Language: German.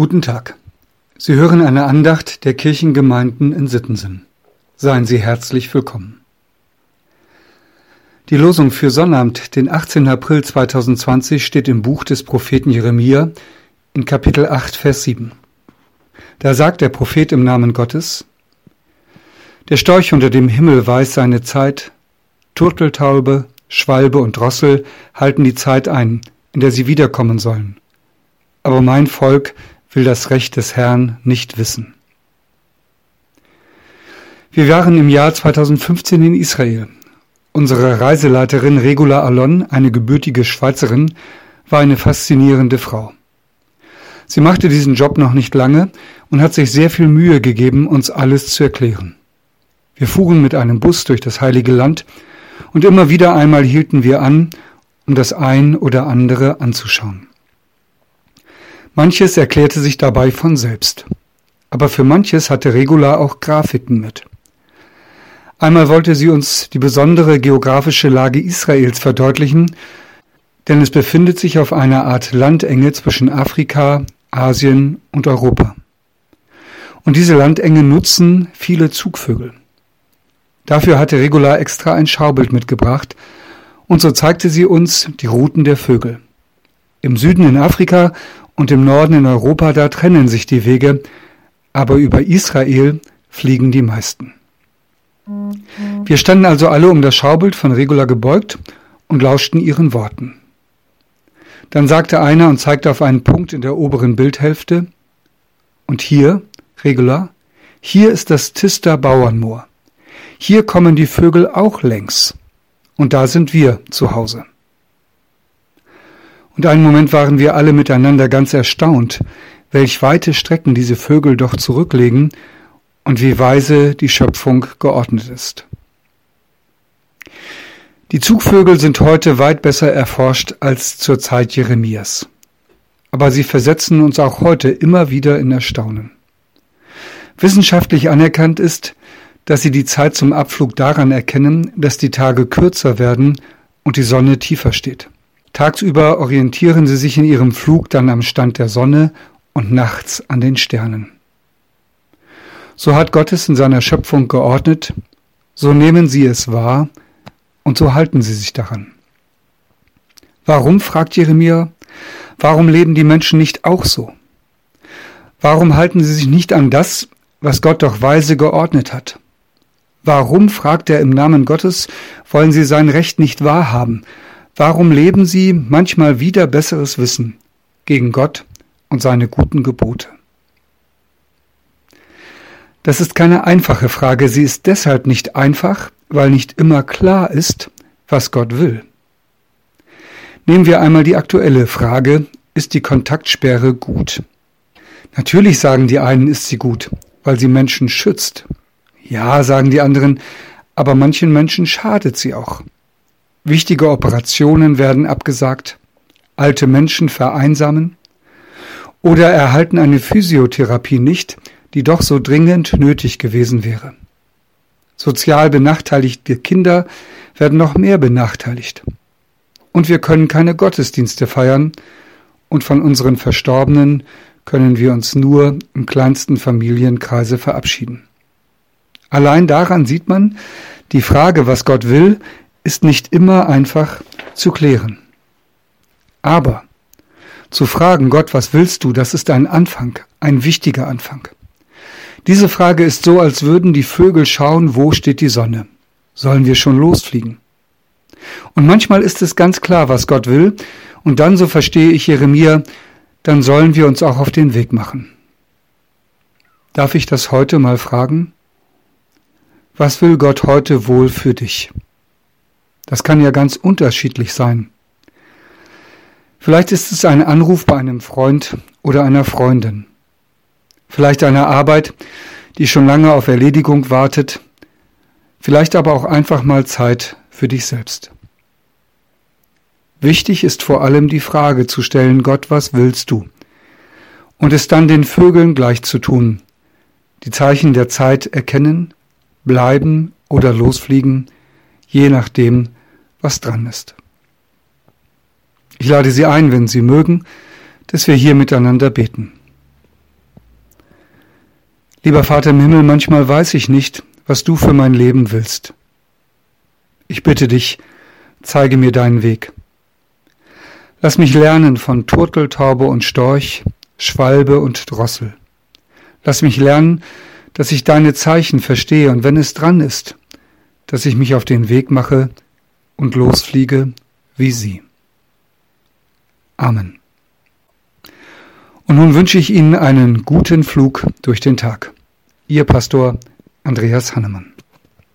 Guten Tag. Sie hören eine Andacht der Kirchengemeinden in Sittensen. Seien Sie herzlich willkommen. Die Losung für Sonnabend, den 18. April 2020, steht im Buch des Propheten Jeremia in Kapitel 8, Vers 7. Da sagt der Prophet im Namen Gottes, Der Storch unter dem Himmel weiß seine Zeit, Turteltaube, Schwalbe und Drossel halten die Zeit ein, in der sie wiederkommen sollen. Aber mein Volk will das Recht des Herrn nicht wissen. Wir waren im Jahr 2015 in Israel. Unsere Reiseleiterin Regula Allon, eine gebürtige Schweizerin, war eine faszinierende Frau. Sie machte diesen Job noch nicht lange und hat sich sehr viel Mühe gegeben, uns alles zu erklären. Wir fuhren mit einem Bus durch das heilige Land und immer wieder einmal hielten wir an, um das ein oder andere anzuschauen. Manches erklärte sich dabei von selbst. Aber für manches hatte Regula auch Grafiken mit. Einmal wollte sie uns die besondere geografische Lage Israels verdeutlichen, denn es befindet sich auf einer Art Landenge zwischen Afrika, Asien und Europa. Und diese Landenge nutzen viele Zugvögel. Dafür hatte Regula extra ein Schaubild mitgebracht, und so zeigte sie uns die Routen der Vögel. Im Süden in Afrika und im Norden in Europa, da trennen sich die Wege, aber über Israel fliegen die meisten. Wir standen also alle um das Schaubild von Regula gebeugt und lauschten ihren Worten. Dann sagte einer und zeigte auf einen Punkt in der oberen Bildhälfte, und hier, Regula, hier ist das Tister Bauernmoor. Hier kommen die Vögel auch längs. Und da sind wir zu Hause. Und einen Moment waren wir alle miteinander ganz erstaunt, welch weite Strecken diese Vögel doch zurücklegen und wie weise die Schöpfung geordnet ist. Die Zugvögel sind heute weit besser erforscht als zur Zeit Jeremias. Aber sie versetzen uns auch heute immer wieder in Erstaunen. Wissenschaftlich anerkannt ist, dass sie die Zeit zum Abflug daran erkennen, dass die Tage kürzer werden und die Sonne tiefer steht. Tagsüber orientieren sie sich in ihrem Flug dann am Stand der Sonne und nachts an den Sternen. So hat Gott es in seiner Schöpfung geordnet, so nehmen sie es wahr und so halten sie sich daran. Warum, fragt Jeremia, warum leben die Menschen nicht auch so? Warum halten sie sich nicht an das, was Gott doch weise geordnet hat? Warum, fragt er im Namen Gottes, wollen sie sein Recht nicht wahrhaben? Warum leben sie manchmal wieder besseres Wissen gegen Gott und seine guten Gebote? Das ist keine einfache Frage. Sie ist deshalb nicht einfach, weil nicht immer klar ist, was Gott will. Nehmen wir einmal die aktuelle Frage, ist die Kontaktsperre gut? Natürlich sagen die einen, ist sie gut, weil sie Menschen schützt. Ja, sagen die anderen, aber manchen Menschen schadet sie auch. Wichtige Operationen werden abgesagt, alte Menschen vereinsamen oder erhalten eine Physiotherapie nicht, die doch so dringend nötig gewesen wäre. Sozial benachteiligte Kinder werden noch mehr benachteiligt. Und wir können keine Gottesdienste feiern, und von unseren Verstorbenen können wir uns nur im kleinsten Familienkreise verabschieden. Allein daran sieht man, die Frage, was Gott will, ist nicht immer einfach zu klären. Aber zu fragen, Gott, was willst du, das ist ein Anfang, ein wichtiger Anfang. Diese Frage ist so, als würden die Vögel schauen, wo steht die Sonne. Sollen wir schon losfliegen? Und manchmal ist es ganz klar, was Gott will, und dann, so verstehe ich Jeremia, dann sollen wir uns auch auf den Weg machen. Darf ich das heute mal fragen? Was will Gott heute wohl für dich? Das kann ja ganz unterschiedlich sein. Vielleicht ist es ein Anruf bei einem Freund oder einer Freundin. Vielleicht eine Arbeit, die schon lange auf Erledigung wartet. Vielleicht aber auch einfach mal Zeit für dich selbst. Wichtig ist vor allem die Frage zu stellen, Gott, was willst du? Und es dann den Vögeln gleich zu tun, die Zeichen der Zeit erkennen, bleiben oder losfliegen, je nachdem, was dran ist. Ich lade Sie ein, wenn Sie mögen, dass wir hier miteinander beten. Lieber Vater im Himmel, manchmal weiß ich nicht, was du für mein Leben willst. Ich bitte dich, zeige mir deinen Weg. Lass mich lernen von Turtel, Taube und Storch, Schwalbe und Drossel. Lass mich lernen, dass ich deine Zeichen verstehe und wenn es dran ist, dass ich mich auf den Weg mache und losfliege wie sie. Amen. Und nun wünsche ich Ihnen einen guten Flug durch den Tag. Ihr Pastor Andreas Hannemann.